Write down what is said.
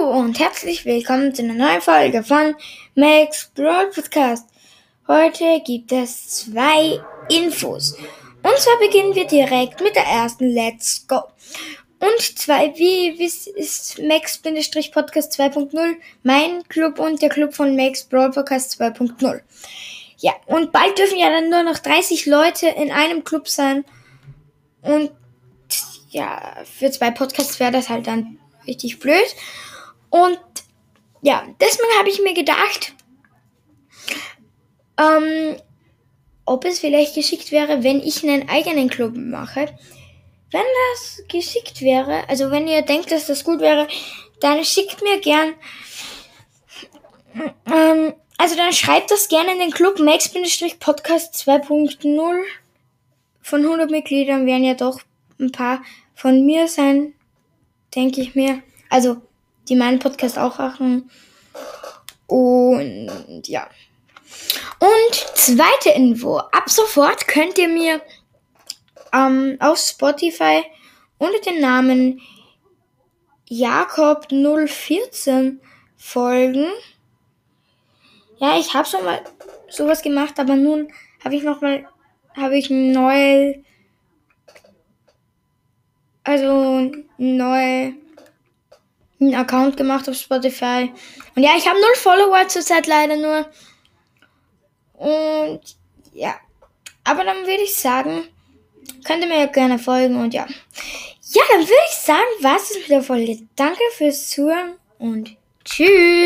Hallo und herzlich willkommen zu einer neuen Folge von Max Broad Podcast. Heute gibt es zwei Infos. Und zwar beginnen wir direkt mit der ersten Let's Go. Und zwei, wie, ist Max-Podcast 2.0, mein Club und der Club von Max Broad Podcast 2.0. Ja, und bald dürfen ja dann nur noch 30 Leute in einem Club sein. Und ja, für zwei Podcasts wäre das halt dann richtig blöd. Und ja, deswegen habe ich mir gedacht, ähm, ob es vielleicht geschickt wäre, wenn ich einen eigenen Club mache. Wenn das geschickt wäre, also wenn ihr denkt, dass das gut wäre, dann schickt mir gern, ähm, also dann schreibt das gerne in den Club Max-Podcast 2.0. Von 100 Mitgliedern werden ja doch ein paar von mir sein, denke ich mir. Also, die meinen Podcast auch machen. Und ja. Und zweite Info. Ab sofort könnt ihr mir ähm, auf Spotify unter dem Namen Jakob014 folgen. Ja, ich habe schon mal sowas gemacht, aber nun habe ich noch mal habe ich neues also neu einen Account gemacht auf Spotify. Und ja, ich habe null Follower zurzeit leider nur. Und ja. Aber dann würde ich sagen, könnt ihr mir ja gerne folgen und ja. Ja, dann würde ich sagen, was ist mit der Folge. Danke fürs Zuhören und tschüss.